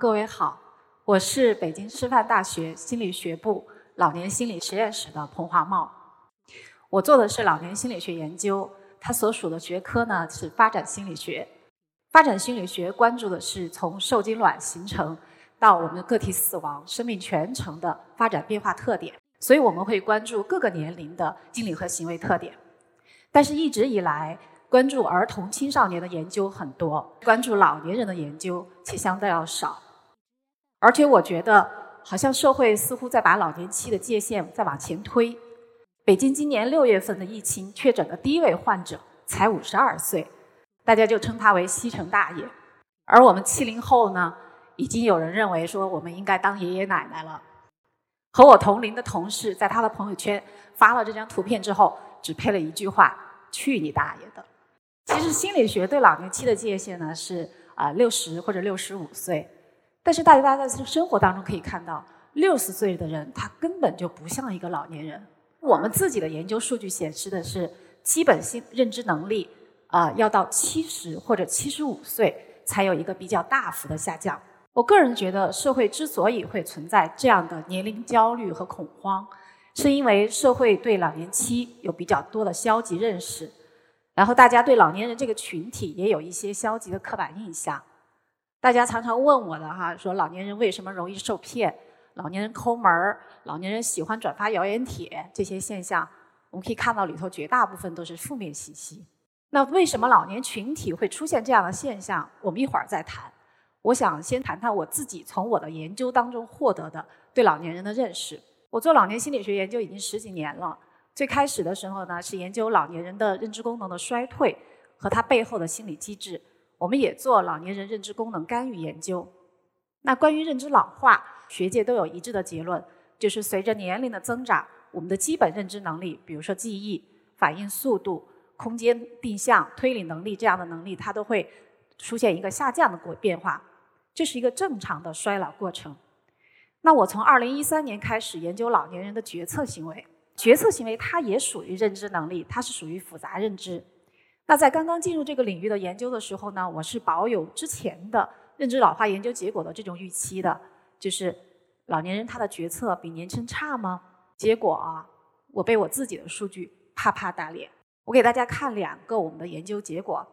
各位好，我是北京师范大学心理学部老年心理实验室的彭华茂。我做的是老年心理学研究，它所属的学科呢是发展心理学。发展心理学关注的是从受精卵形成到我们个体死亡、生命全程的发展变化特点，所以我们会关注各个年龄的心理和行为特点。但是，一直以来，关注儿童青少年的研究很多，关注老年人的研究却相对要少。而且，我觉得好像社会似乎在把老年期的界限再往前推。北京今年六月份的疫情确诊的第一位患者才五十二岁，大家就称他为西城大爷。而我们七零后呢，已经有人认为说我们应该当爷爷奶奶了。和我同龄的同事在他的朋友圈发了这张图片之后。只配了一句话：“去你大爷的！”其实心理学对老年期的界限呢是啊六十或者六十五岁，但是大家大家在生活当中可以看到，六十岁的人他根本就不像一个老年人。我们自己的研究数据显示的是，基本性认知能力啊要到七十或者七十五岁才有一个比较大幅的下降。我个人觉得，社会之所以会存在这样的年龄焦虑和恐慌。是因为社会对老年期有比较多的消极认识，然后大家对老年人这个群体也有一些消极的刻板印象。大家常常问我的哈，说老年人为什么容易受骗？老年人抠门儿，老年人喜欢转发谣言帖，这些现象，我们可以看到里头绝大部分都是负面信息。那为什么老年群体会出现这样的现象？我们一会儿再谈。我想先谈谈我自己从我的研究当中获得的对老年人的认识。我做老年心理学研究已经十几年了。最开始的时候呢，是研究老年人的认知功能的衰退和它背后的心理机制。我们也做老年人认知功能干预研究。那关于认知老化，学界都有一致的结论，就是随着年龄的增长，我们的基本认知能力，比如说记忆、反应速度、空间定向、推理能力这样的能力，它都会出现一个下降的过变化。这是一个正常的衰老过程。那我从二零一三年开始研究老年人的决策行为，决策行为它也属于认知能力，它是属于复杂认知。那在刚刚进入这个领域的研究的时候呢，我是保有之前的认知老化研究结果的这种预期的，就是老年人他的决策比年轻差吗？结果啊，我被我自己的数据啪啪打脸。我给大家看两个我们的研究结果。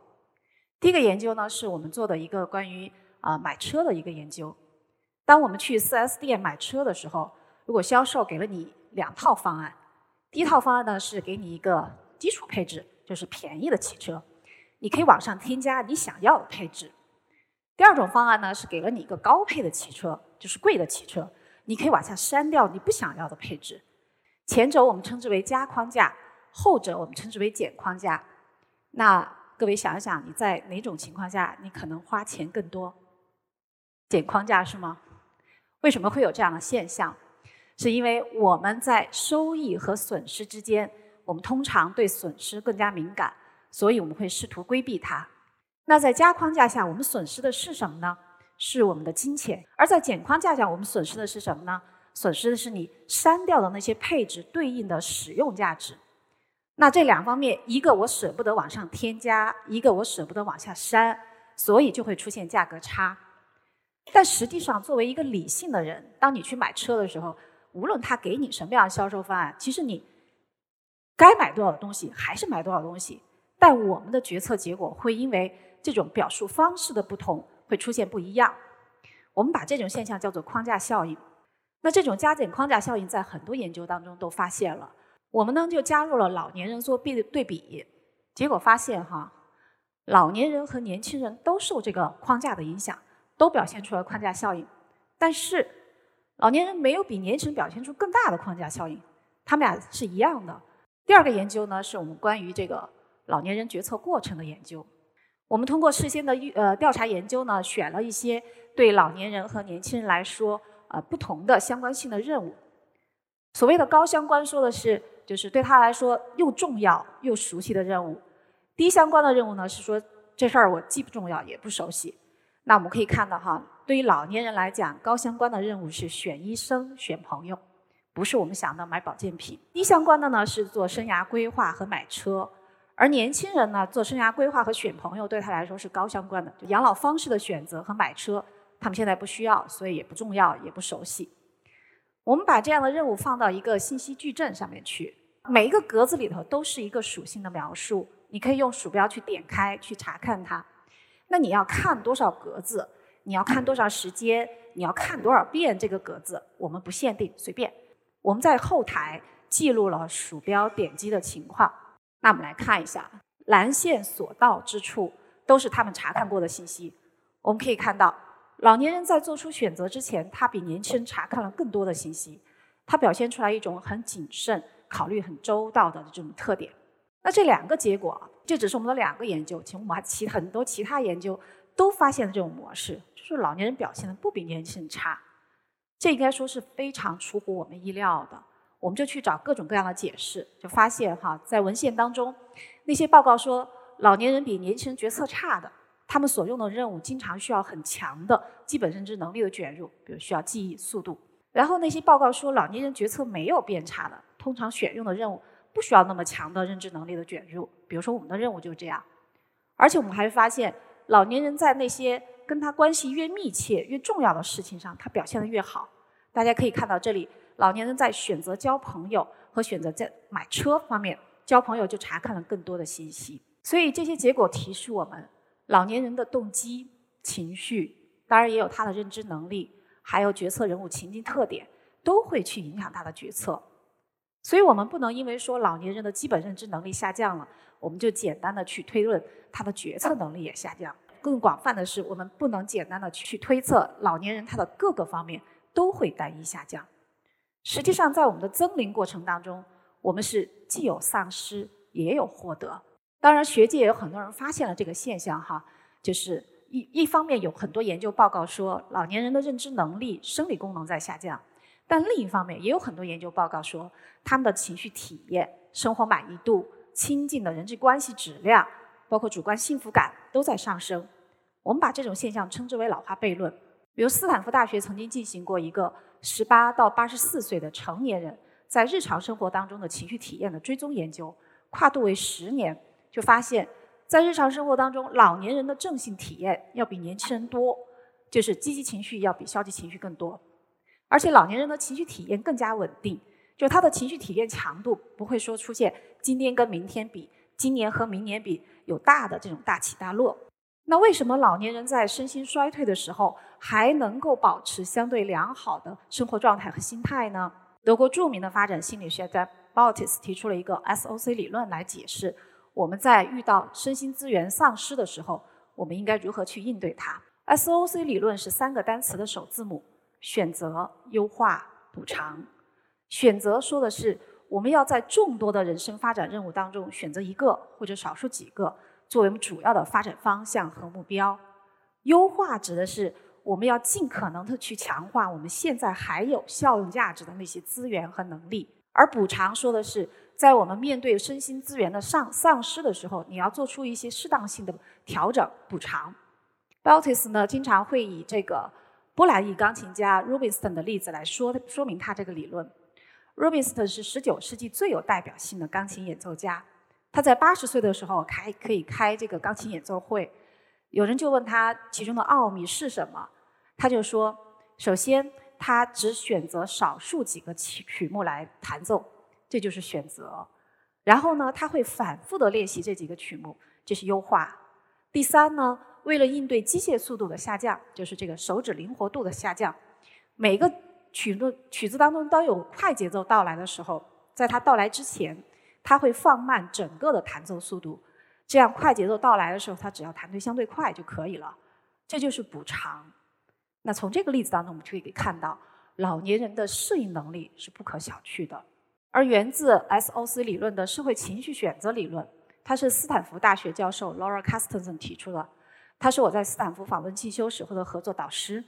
第一个研究呢，是我们做的一个关于啊买车的一个研究。当我们去 4S 店买车的时候，如果销售给了你两套方案，第一套方案呢是给你一个基础配置，就是便宜的汽车，你可以往上添加你想要的配置；第二种方案呢是给了你一个高配的汽车，就是贵的汽车，你可以往下删掉你不想要的配置。前者我们称之为加框架，后者我们称之为减框架。那各位想一想，你在哪种情况下你可能花钱更多？减框架是吗？为什么会有这样的现象？是因为我们在收益和损失之间，我们通常对损失更加敏感，所以我们会试图规避它。那在加框架下，我们损失的是什么呢？是我们的金钱；而在减框架下，我们损失的是什么呢？损失的是你删掉的那些配置对应的使用价值。那这两方面，一个我舍不得往上添加，一个我舍不得往下删，所以就会出现价格差。但实际上，作为一个理性的人，当你去买车的时候，无论他给你什么样的销售方案，其实你该买多少东西还是买多少东西。但我们的决策结果会因为这种表述方式的不同，会出现不一样。我们把这种现象叫做框架效应。那这种加减框架效应在很多研究当中都发现了。我们呢就加入了老年人做比对比，结果发现哈，老年人和年轻人都受这个框架的影响。都表现出了框架效应，但是老年人没有比年轻人表现出更大的框架效应，他们俩是一样的。第二个研究呢，是我们关于这个老年人决策过程的研究。我们通过事先的预呃调查研究呢，选了一些对老年人和年轻人来说呃不同的相关性的任务。所谓的高相关，说的是就是对他来说又重要又熟悉的任务；低相关的任务呢，是说这事儿我既不重要也不熟悉。那我们可以看到哈，对于老年人来讲，高相关的任务是选医生、选朋友，不是我们想的买保健品。低相关的呢是做生涯规划和买车，而年轻人呢做生涯规划和选朋友对他来说是高相关的，就养老方式的选择和买车，他们现在不需要，所以也不重要，也不熟悉。我们把这样的任务放到一个信息矩阵上面去，每一个格子里头都是一个属性的描述，你可以用鼠标去点开去查看它。那你要看多少格子？你要看多长时间？你要看多少遍这个格子？我们不限定，随便。我们在后台记录了鼠标点击的情况。那我们来看一下，蓝线所到之处都是他们查看过的信息。我们可以看到，老年人在做出选择之前，他比年轻人查看了更多的信息，他表现出来一种很谨慎、考虑很周到的这种特点。那这两个结果，这只是我们的两个研究，其实我们还其很多其他研究。都发现了这种模式，就是老年人表现的不比年轻人差，这应该说是非常出乎我们意料的。我们就去找各种各样的解释，就发现哈，在文献当中，那些报告说老年人比年轻人决策差的，他们所用的任务经常需要很强的基本认知能力的卷入，比如需要记忆速度。然后那些报告说老年人决策没有变差的，通常选用的任务不需要那么强的认知能力的卷入，比如说我们的任务就是这样。而且我们还发现。老年人在那些跟他关系越密切、越重要的事情上，他表现得越好。大家可以看到，这里老年人在选择交朋友和选择在买车方面，交朋友就查看了更多的信息。所以这些结果提示我们，老年人的动机、情绪，当然也有他的认知能力，还有决策人物情境特点，都会去影响他的决策。所以我们不能因为说老年人的基本认知能力下降了。我们就简单的去推论他的决策能力也下降。更广泛的是，我们不能简单的去推测老年人他的各个方面都会单一下降。实际上，在我们的增龄过程当中，我们是既有丧失也有获得。当然，学界也有很多人发现了这个现象哈，就是一一方面有很多研究报告说老年人的认知能力、生理功能在下降，但另一方面也有很多研究报告说他们的情绪体验、生活满意度。亲近的人际关系质量，包括主观幸福感都在上升。我们把这种现象称之为老化悖论。比如斯坦福大学曾经进行过一个十八到八十四岁的成年人在日常生活当中的情绪体验的追踪研究，跨度为十年，就发现，在日常生活当中，老年人的正性体验要比年轻人多，就是积极情绪要比消极情绪更多，而且老年人的情绪体验更加稳定。就他的情绪体验强度不会说出现今天跟明天比，今年和明年比有大的这种大起大落。那为什么老年人在身心衰退的时候还能够保持相对良好的生活状态和心态呢？德国著名的发展心理学家 Bautis 提出了一个 SOC 理论来解释我们在遇到身心资源丧失的时候，我们应该如何去应对它。SOC 理论是三个单词的首字母：选择、优化、补偿。选择说的是，我们要在众多的人生发展任务当中选择一个或者少数几个作为我们主要的发展方向和目标。优化指的是我们要尽可能的去强化我们现在还有效用价值的那些资源和能力。而补偿说的是，在我们面对身心资源的丧丧失的时候，你要做出一些适当性的调整补偿。Baltis 呢，经常会以这个波兰裔钢琴家 Rubinstein 的例子来说说明他这个理论。Rubinstein 是19世纪最有代表性的钢琴演奏家。他在八十岁的时候开可以开这个钢琴演奏会，有人就问他其中的奥秘是什么，他就说：首先，他只选择少数几个曲曲目来弹奏，这就是选择。然后呢，他会反复的练习这几个曲目，这是优化。第三呢，为了应对机械速度的下降，就是这个手指灵活度的下降，每个。曲子曲子当中，都有快节奏到来的时候，在它到来之前，它会放慢整个的弹奏速度。这样快节奏到来的时候，它只要弹对相对快就可以了。这就是补偿。那从这个例子当中，我们就可以看到，老年人的适应能力是不可小觑的。而源自 SOC 理论的社会情绪选择理论，它是斯坦福大学教授 Laura Castenson 提出的。他是我在斯坦福访问进修时候的合作导师。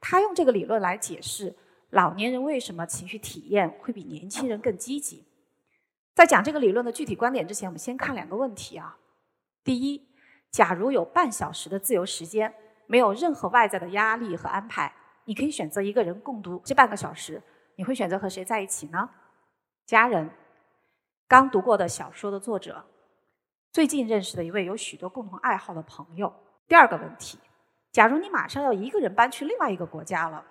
他用这个理论来解释。老年人为什么情绪体验会比年轻人更积极？在讲这个理论的具体观点之前，我们先看两个问题啊。第一，假如有半小时的自由时间，没有任何外在的压力和安排，你可以选择一个人共读这半个小时，你会选择和谁在一起呢？家人、刚读过的小说的作者、最近认识的一位有许多共同爱好的朋友。第二个问题，假如你马上要一个人搬去另外一个国家了，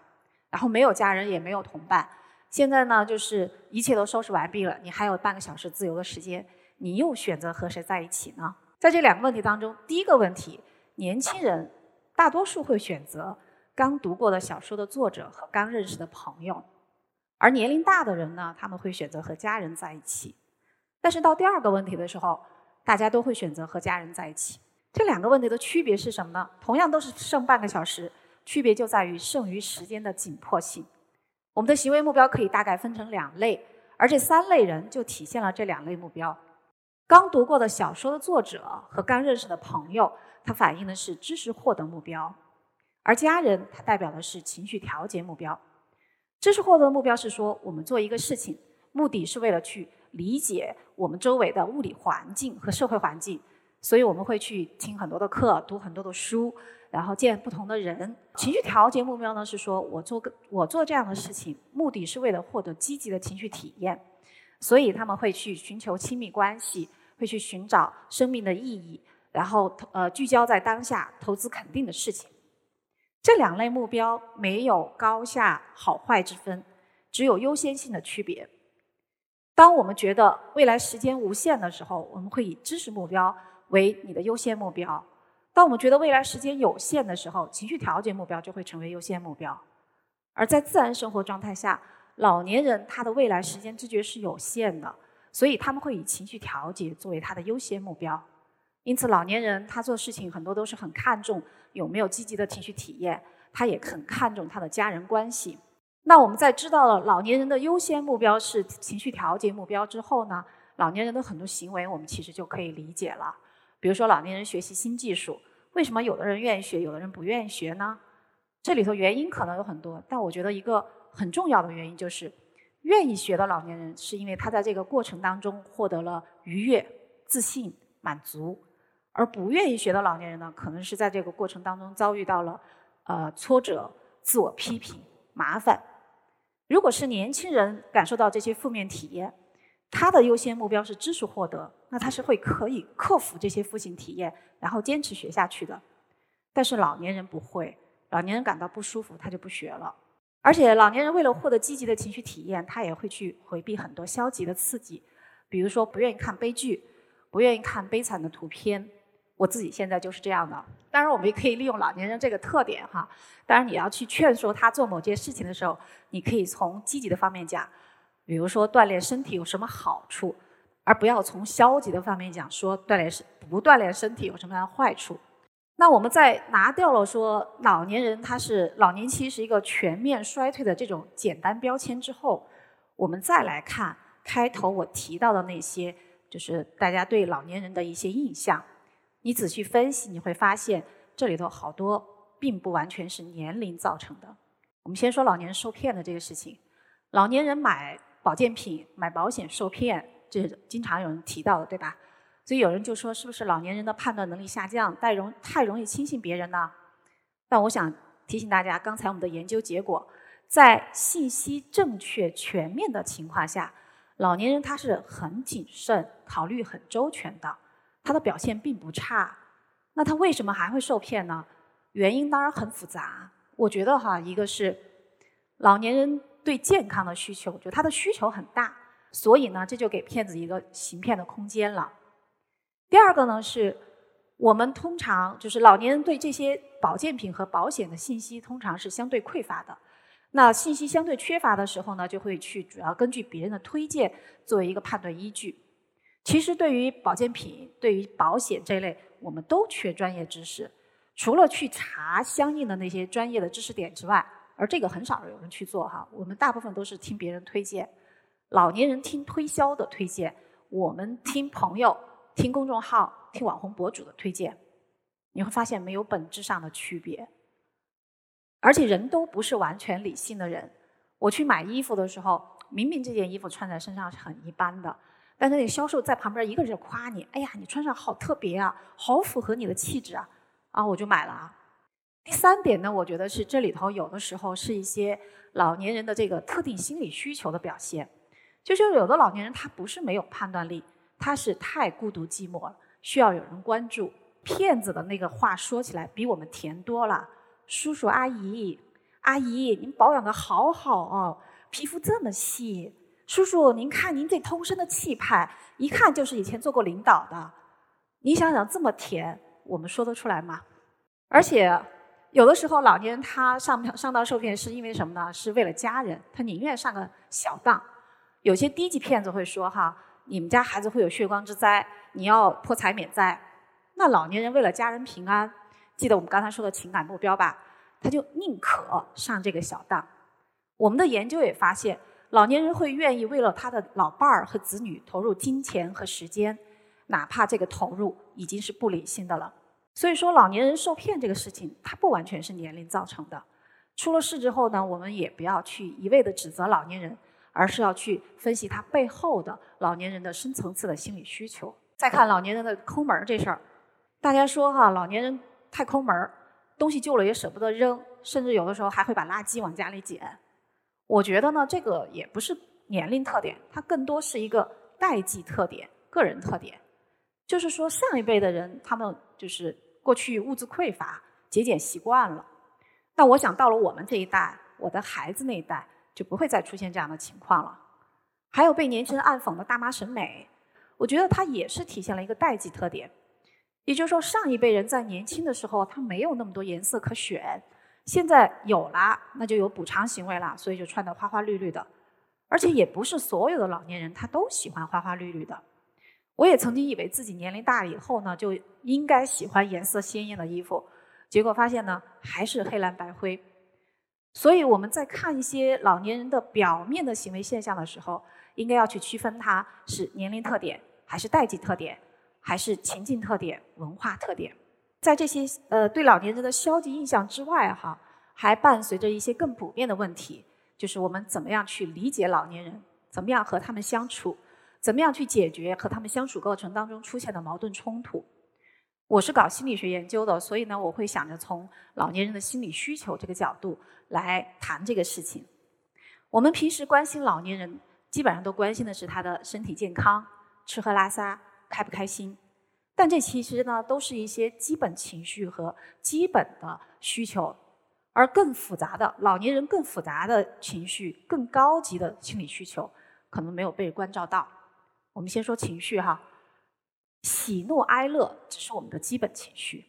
然后没有家人也没有同伴，现在呢就是一切都收拾完毕了，你还有半个小时自由的时间，你又选择和谁在一起呢？在这两个问题当中，第一个问题，年轻人大多数会选择刚读过的小说的作者和刚认识的朋友，而年龄大的人呢，他们会选择和家人在一起。但是到第二个问题的时候，大家都会选择和家人在一起。这两个问题的区别是什么呢？同样都是剩半个小时，区别就在于剩余时间的紧迫性。我们的行为目标可以大概分成两类，而这三类人就体现了这两类目标。刚读过的小说的作者和刚认识的朋友，它反映的是知识获得目标；而家人，它代表的是情绪调节目标。知识获得目标是说，我们做一个事情，目的是为了去理解我们周围的物理环境和社会环境。所以我们会去听很多的课，读很多的书，然后见不同的人。情绪调节目标呢，是说我做个我做这样的事情，目的是为了获得积极的情绪体验。所以他们会去寻求亲密关系，会去寻找生命的意义，然后呃聚焦在当下，投资肯定的事情。这两类目标没有高下好坏之分，只有优先性的区别。当我们觉得未来时间无限的时候，我们会以知识目标。为你的优先目标。当我们觉得未来时间有限的时候，情绪调节目标就会成为优先目标。而在自然生活状态下，老年人他的未来时间知觉是有限的，所以他们会以情绪调节作为他的优先目标。因此，老年人他做事情很多都是很看重有没有积极的情绪体验，他也很看重他的家人关系。那我们在知道了老年人的优先目标是情绪调节目标之后呢，老年人的很多行为我们其实就可以理解了。比如说，老年人学习新技术，为什么有的人愿意学，有的人不愿意学呢？这里头原因可能有很多，但我觉得一个很重要的原因就是，愿意学的老年人是因为他在这个过程当中获得了愉悦、自信、满足；而不愿意学的老年人呢，可能是在这个过程当中遭遇到了呃挫折、自我批评、麻烦。如果是年轻人感受到这些负面体验，他的优先目标是知识获得。那他是会可以克服这些负性体验，然后坚持学下去的。但是老年人不会，老年人感到不舒服，他就不学了。而且老年人为了获得积极的情绪体验，他也会去回避很多消极的刺激，比如说不愿意看悲剧，不愿意看悲惨的图片。我自己现在就是这样的。当然，我们也可以利用老年人这个特点哈。当然，你要去劝说他做某件事情的时候，你可以从积极的方面讲，比如说锻炼身体有什么好处。而不要从消极的方面讲，说锻炼身不锻炼身体有什么样的坏处？那我们在拿掉了说老年人他是老年期是一个全面衰退的这种简单标签之后，我们再来看开头我提到的那些，就是大家对老年人的一些印象。你仔细分析，你会发现这里头好多并不完全是年龄造成的。我们先说老年人受骗的这个事情，老年人买保健品、买保险受骗。这是经常有人提到的，对吧？所以有人就说，是不是老年人的判断能力下降，太容太容易轻信别人呢？但我想提醒大家，刚才我们的研究结果，在信息正确全面的情况下，老年人他是很谨慎、考虑很周全的，他的表现并不差。那他为什么还会受骗呢？原因当然很复杂。我觉得哈，一个是老年人对健康的需求，就他的需求很大。所以呢，这就给骗子一个行骗的空间了。第二个呢，是我们通常就是老年人对这些保健品和保险的信息通常是相对匮乏的。那信息相对缺乏的时候呢，就会去主要根据别人的推荐作为一个判断依据。其实对于保健品、对于保险这类，我们都缺专业知识。除了去查相应的那些专业的知识点之外，而这个很少有人去做哈。我们大部分都是听别人推荐。老年人听推销的推荐，我们听朋友、听公众号、听网红博主的推荐，你会发现没有本质上的区别。而且人都不是完全理性的人。我去买衣服的时候，明明这件衣服穿在身上是很一般的，但是那个销售在旁边一个人夸你：“哎呀，你穿上好特别啊，好符合你的气质啊！”啊，我就买了啊。第三点呢，我觉得是这里头有的时候是一些老年人的这个特定心理需求的表现。就是有的老年人他不是没有判断力，他是太孤独寂寞了，需要有人关注。骗子的那个话说起来比我们甜多了。叔叔阿姨，阿姨，您保养的好好哦，皮肤这么细。叔叔，您看您这通身的气派，一看就是以前做过领导的。你想想，这么甜，我们说得出来吗？而且，有的时候老年人他上上当受骗是因为什么呢？是为了家人，他宁愿上个小当。有些低级骗子会说：“哈，你们家孩子会有血光之灾，你要破财免灾。”那老年人为了家人平安，记得我们刚才说的情感目标吧？他就宁可上这个小当。我们的研究也发现，老年人会愿意为了他的老伴儿和子女投入金钱和时间，哪怕这个投入已经是不理性的了。所以说，老年人受骗这个事情，它不完全是年龄造成的。出了事之后呢，我们也不要去一味的指责老年人，而是要去分析他背后的老年人的深层次的心理需求。再看老年人的抠门儿这事儿。大家说哈，老年人太抠门儿，东西旧了也舍不得扔，甚至有的时候还会把垃圾往家里捡。我觉得呢，这个也不是年龄特点，它更多是一个代际特点、个人特点。就是说，上一辈的人他们就是过去物资匮乏、节俭习惯了。那我想到了我们这一代，我的孩子那一代就不会再出现这样的情况了。还有被年轻人暗讽的大妈审美，我觉得它也是体现了一个代际特点。也就是说，上一辈人在年轻的时候，他没有那么多颜色可选，现在有了，那就有补偿行为了，所以就穿得花花绿绿的。而且也不是所有的老年人他都喜欢花花绿绿的。我也曾经以为自己年龄大了以后呢，就应该喜欢颜色鲜艳的衣服，结果发现呢，还是黑蓝白灰。所以我们在看一些老年人的表面的行为现象的时候，应该要去区分它是年龄特点还是代际特点。还是情境特点、文化特点，在这些呃对老年人的消极印象之外，哈，还伴随着一些更普遍的问题，就是我们怎么样去理解老年人，怎么样和他们相处，怎么样去解决和他们相处过程当中出现的矛盾冲突。我是搞心理学研究的，所以呢，我会想着从老年人的心理需求这个角度来谈这个事情。我们平时关心老年人，基本上都关心的是他的身体健康、吃喝拉撒。开不开心？但这其实呢，都是一些基本情绪和基本的需求，而更复杂的老年人更复杂的情绪、更高级的心理需求，可能没有被关照到。我们先说情绪哈，喜怒哀乐只是我们的基本情绪，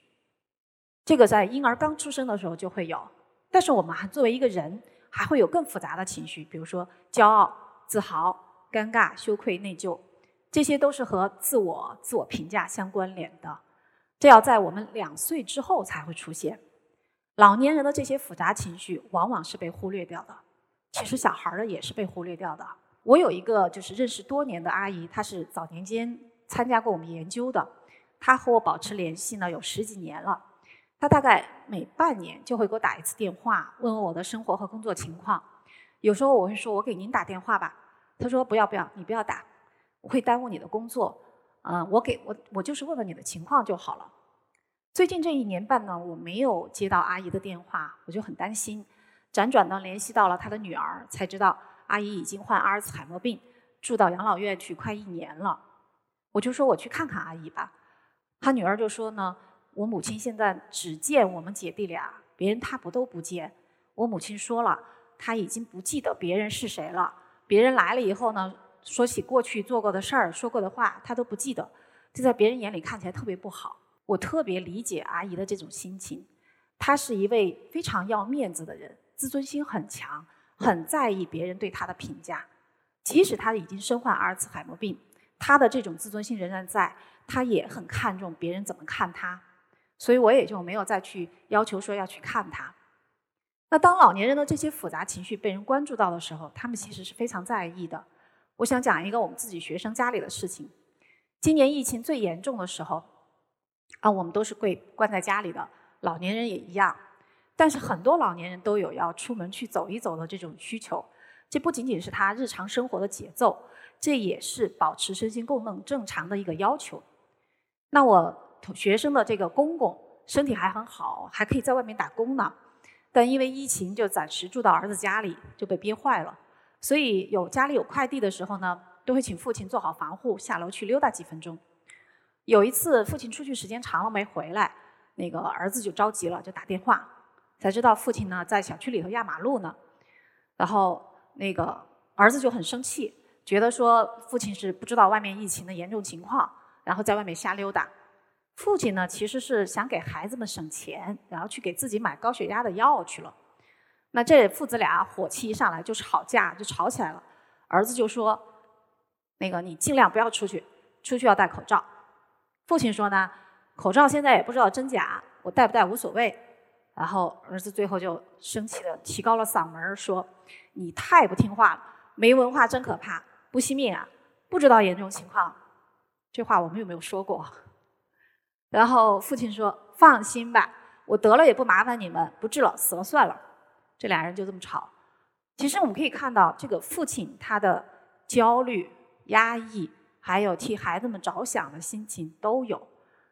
这个在婴儿刚出生的时候就会有。但是我们还作为一个人，还会有更复杂的情绪，比如说骄傲、自豪、尴尬、羞愧、内疚。这些都是和自我、自我评价相关联的，这要在我们两岁之后才会出现。老年人的这些复杂情绪往往是被忽略掉的，其实小孩儿的也是被忽略掉的。我有一个就是认识多年的阿姨，她是早年间参加过我们研究的，她和我保持联系呢有十几年了。她大概每半年就会给我打一次电话，问问我的生活和工作情况。有时候我会说：“我给您打电话吧。”她说：“不要不要，你不要打。”会耽误你的工作，嗯，我给我我就是问问你的情况就好了。最近这一年半呢，我没有接到阿姨的电话，我就很担心。辗转呢联系到了她的女儿，才知道阿姨已经患阿尔茨海默病，住到养老院去快一年了。我就说我去看看阿姨吧。她女儿就说呢，我母亲现在只见我们姐弟俩，别人她不都不见。我母亲说了，她已经不记得别人是谁了。别人来了以后呢？说起过去做过的事儿、说过的话，她都不记得，这在别人眼里看起来特别不好。我特别理解阿姨的这种心情，她是一位非常要面子的人，自尊心很强，很在意别人对他的评价。即使他已经身患阿尔茨海默病，他的这种自尊心仍然在，他也很看重别人怎么看他。所以我也就没有再去要求说要去看他。那当老年人的这些复杂情绪被人关注到的时候，他们其实是非常在意的。我想讲一个我们自己学生家里的事情。今年疫情最严重的时候，啊，我们都是被关在家里的，老年人也一样。但是很多老年人都有要出门去走一走的这种需求。这不仅仅是他日常生活的节奏，这也是保持身心功能正常的一个要求。那我学生的这个公公身体还很好，还可以在外面打工呢，但因为疫情就暂时住到儿子家里，就被憋坏了。所以有家里有快递的时候呢，都会请父亲做好防护，下楼去溜达几分钟。有一次父亲出去时间长了没回来，那个儿子就着急了，就打电话，才知道父亲呢在小区里头压马路呢。然后那个儿子就很生气，觉得说父亲是不知道外面疫情的严重情况，然后在外面瞎溜达。父亲呢其实是想给孩子们省钱，然后去给自己买高血压的药去了。那这父子俩火气一上来就吵架，就吵起来了。儿子就说：“那个你尽量不要出去，出去要戴口罩。”父亲说呢：“口罩现在也不知道真假，我戴不戴无所谓。”然后儿子最后就生气的提高了嗓门说：“你太不听话了，没文化真可怕，不惜命啊，不知道严重情况。”这话我们有没有说过？然后父亲说：“放心吧，我得了也不麻烦你们，不治了，死了算了。”这俩人就这么吵。其实我们可以看到，这个父亲他的焦虑、压抑，还有替孩子们着想的心情都有，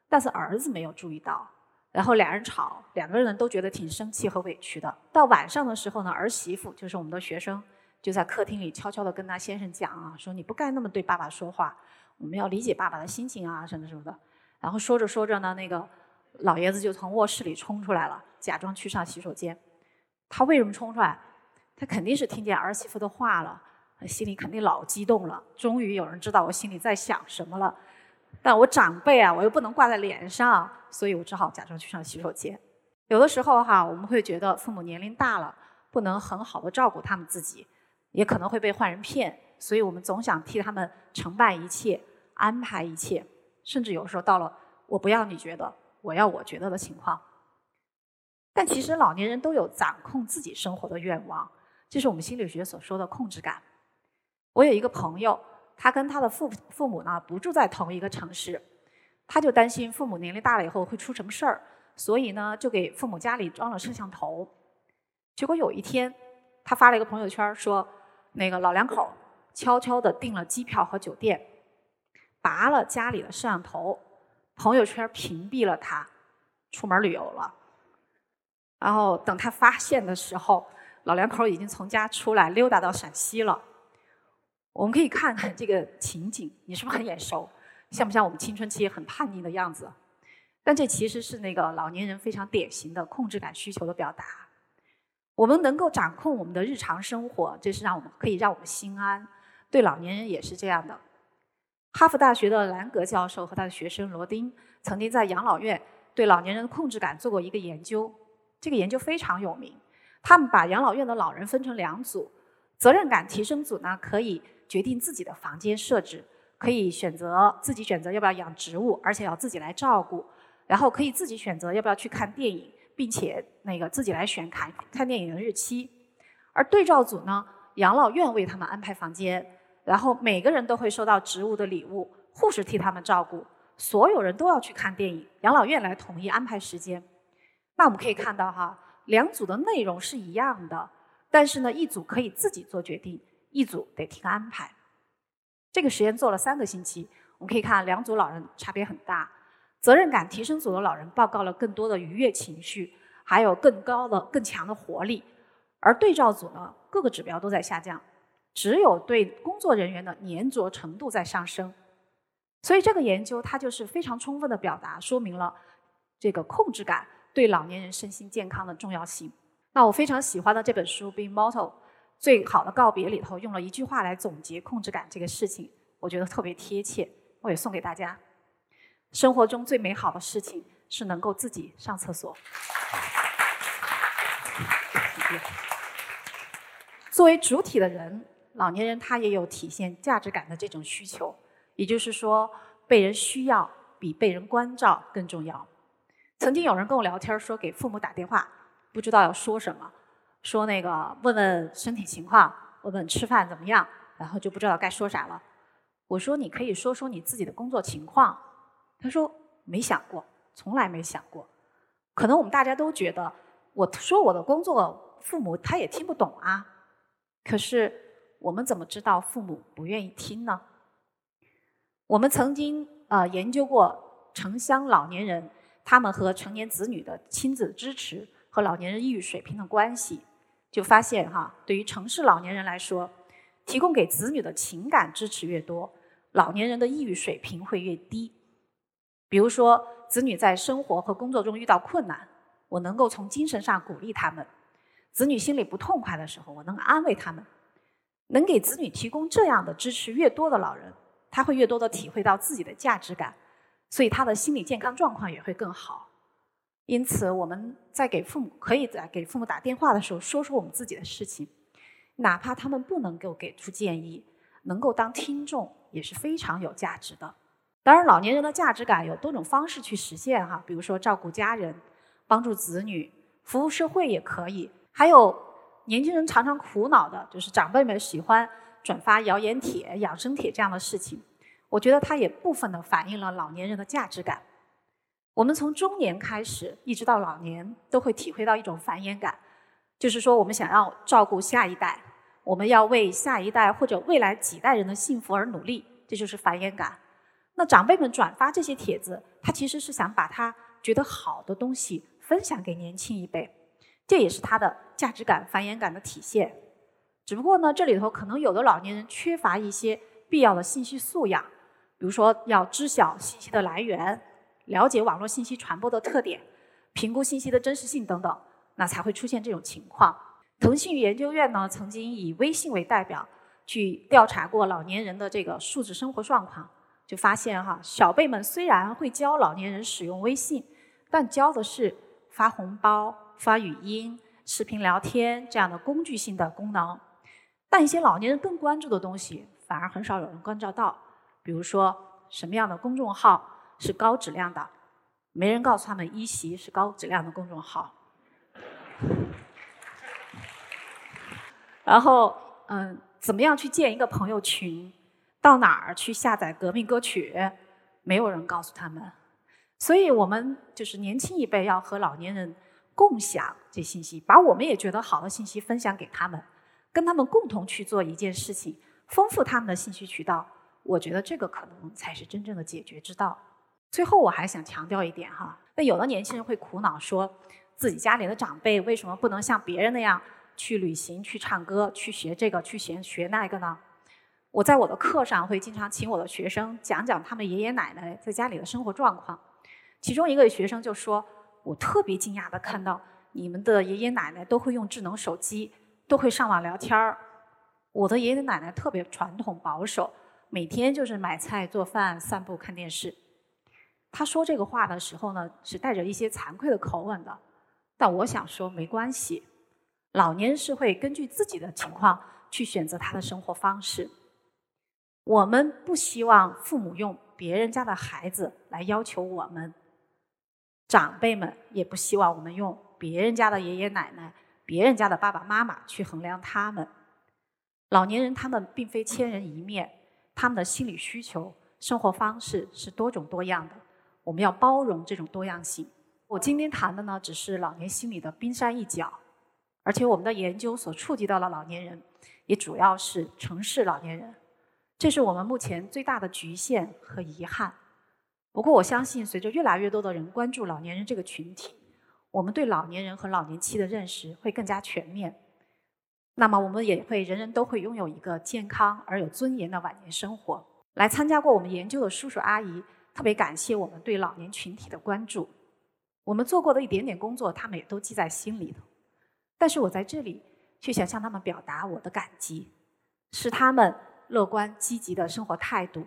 但是儿子没有注意到。然后俩人吵，两个人都觉得挺生气和委屈的。到晚上的时候呢，儿媳妇就是我们的学生，就在客厅里悄悄地跟他先生讲啊，说你不该那么对爸爸说话，我们要理解爸爸的心情啊，什么什么的。然后说着说着呢，那个老爷子就从卧室里冲出来了，假装去上洗手间。他为什么冲出来？他肯定是听见儿媳妇的话了，心里肯定老激动了。终于有人知道我心里在想什么了。但我长辈啊，我又不能挂在脸上，所以我只好假装去上洗手间。有的时候哈，我们会觉得父母年龄大了，不能很好的照顾他们自己，也可能会被坏人骗，所以我们总想替他们承办一切、安排一切，甚至有时候到了我不要你觉得，我要我觉得的情况。但其实老年人都有掌控自己生活的愿望，这是我们心理学所说的控制感。我有一个朋友，他跟他的父父母呢不住在同一个城市，他就担心父母年龄大了以后会出什么事儿，所以呢就给父母家里装了摄像头。结果有一天，他发了一个朋友圈说，那个老两口悄悄地订了机票和酒店，拔了家里的摄像头，朋友圈屏蔽了他，出门旅游了。然后等他发现的时候，老两口已经从家出来溜达到陕西了。我们可以看看这个情景，你是不是很眼熟？像不像我们青春期很叛逆的样子？但这其实是那个老年人非常典型的控制感需求的表达。我们能够掌控我们的日常生活，这是让我们可以让我们心安。对老年人也是这样的。哈佛大学的兰格教授和他的学生罗丁曾经在养老院对老年人的控制感做过一个研究。这个研究非常有名，他们把养老院的老人分成两组，责任感提升组呢可以决定自己的房间设置，可以选择自己选择要不要养植物，而且要自己来照顾，然后可以自己选择要不要去看电影，并且那个自己来选看看电影的日期。而对照组呢，养老院为他们安排房间，然后每个人都会收到植物的礼物，护士替他们照顾，所有人都要去看电影，养老院来统一安排时间。那我们可以看到哈，两组的内容是一样的，但是呢，一组可以自己做决定，一组得听安排。这个实验做了三个星期，我们可以看两组老人差别很大。责任感提升组的老人报告了更多的愉悦情绪，还有更高的、更强的活力，而对照组呢，各个指标都在下降，只有对工作人员的粘着程度在上升。所以这个研究它就是非常充分的表达，说明了这个控制感。对老年人身心健康的重要性。那我非常喜欢的这本书《Be Mortal》，最好的告别里头用了一句话来总结控制感这个事情，我觉得特别贴切，我也送给大家。生活中最美好的事情是能够自己上厕所。作为主体的人，老年人他也有体现价值感的这种需求，也就是说，被人需要比被人关照更重要。曾经有人跟我聊天说给父母打电话，不知道要说什么，说那个问问身体情况，问问吃饭怎么样，然后就不知道该说啥了。我说你可以说说你自己的工作情况。他说没想过，从来没想过。可能我们大家都觉得，我说我的工作，父母他也听不懂啊。可是我们怎么知道父母不愿意听呢？我们曾经呃研究过城乡老年人。他们和成年子女的亲子支持和老年人抑郁水平的关系，就发现哈，对于城市老年人来说，提供给子女的情感支持越多，老年人的抑郁水平会越低。比如说，子女在生活和工作中遇到困难，我能够从精神上鼓励他们；子女心里不痛快的时候，我能安慰他们。能给子女提供这样的支持越多的老人，他会越多的体会到自己的价值感，所以他的心理健康状况也会更好。因此，我们在给父母可以在给父母打电话的时候，说说我们自己的事情，哪怕他们不能够给出建议，能够当听众也是非常有价值的。当然，老年人的价值感有多种方式去实现哈，比如说照顾家人、帮助子女、服务社会也可以。还有年轻人常常苦恼的就是长辈们喜欢转发谣言帖、养生帖这样的事情，我觉得它也部分的反映了老年人的价值感。我们从中年开始一直到老年，都会体会到一种繁衍感，就是说我们想要照顾下一代，我们要为下一代或者未来几代人的幸福而努力，这就是繁衍感。那长辈们转发这些帖子，他其实是想把他觉得好的东西分享给年轻一辈，这也是他的价值感、繁衍感的体现。只不过呢，这里头可能有的老年人缺乏一些必要的信息素养，比如说要知晓信息的来源，了解网络信息传播的特点，评估信息的真实性等等，那才会出现这种情况。腾讯研究院呢，曾经以微信为代表去调查过老年人的这个数字生活状况。就发现哈，小辈们虽然会教老年人使用微信，但教的是发红包、发语音、视频聊天这样的工具性的功能，但一些老年人更关注的东西，反而很少有人关照到。比如说，什么样的公众号是高质量的？没人告诉他们一席是高质量的公众号。然后，嗯，怎么样去建一个朋友群？到哪儿去下载革命歌曲？没有人告诉他们，所以我们就是年轻一辈要和老年人共享这信息，把我们也觉得好的信息分享给他们，跟他们共同去做一件事情，丰富他们的信息渠道。我觉得这个可能才是真正的解决之道。最后我还想强调一点哈，那有的年轻人会苦恼，说自己家里的长辈为什么不能像别人那样去旅行、去唱歌、去学这个、去学学那个呢？我在我的课上会经常请我的学生讲讲他们爷爷奶奶在家里的生活状况。其中一个学生就说：“我特别惊讶的看到你们的爷爷奶奶都会用智能手机，都会上网聊天儿。我的爷爷奶奶特别传统保守，每天就是买菜、做饭、散步、看电视。”他说这个话的时候呢，是带着一些惭愧的口吻的。但我想说，没关系，老年人是会根据自己的情况去选择他的生活方式。我们不希望父母用别人家的孩子来要求我们，长辈们也不希望我们用别人家的爷爷奶奶、别人家的爸爸妈妈去衡量他们。老年人他们并非千人一面，他们的心理需求、生活方式是多种多样的，我们要包容这种多样性。我今天谈的呢，只是老年心理的冰山一角，而且我们的研究所触及到了老年人，也主要是城市老年人。这是我们目前最大的局限和遗憾。不过，我相信随着越来越多的人关注老年人这个群体，我们对老年人和老年期的认识会更加全面。那么，我们也会人人都会拥有一个健康而有尊严的晚年生活。来参加过我们研究的叔叔阿姨，特别感谢我们对老年群体的关注。我们做过的一点点工作，他们也都记在心里头。但是我在这里却想向他们表达我的感激，是他们。乐观积极的生活态度，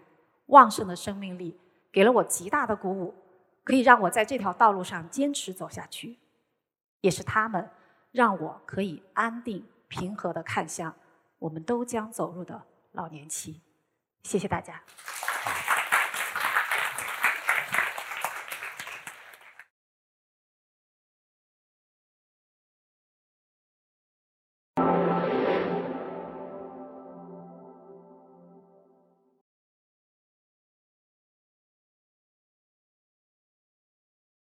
旺盛的生命力，给了我极大的鼓舞，可以让我在这条道路上坚持走下去。也是他们，让我可以安定平和的看向我们都将走入的老年期。谢谢大家。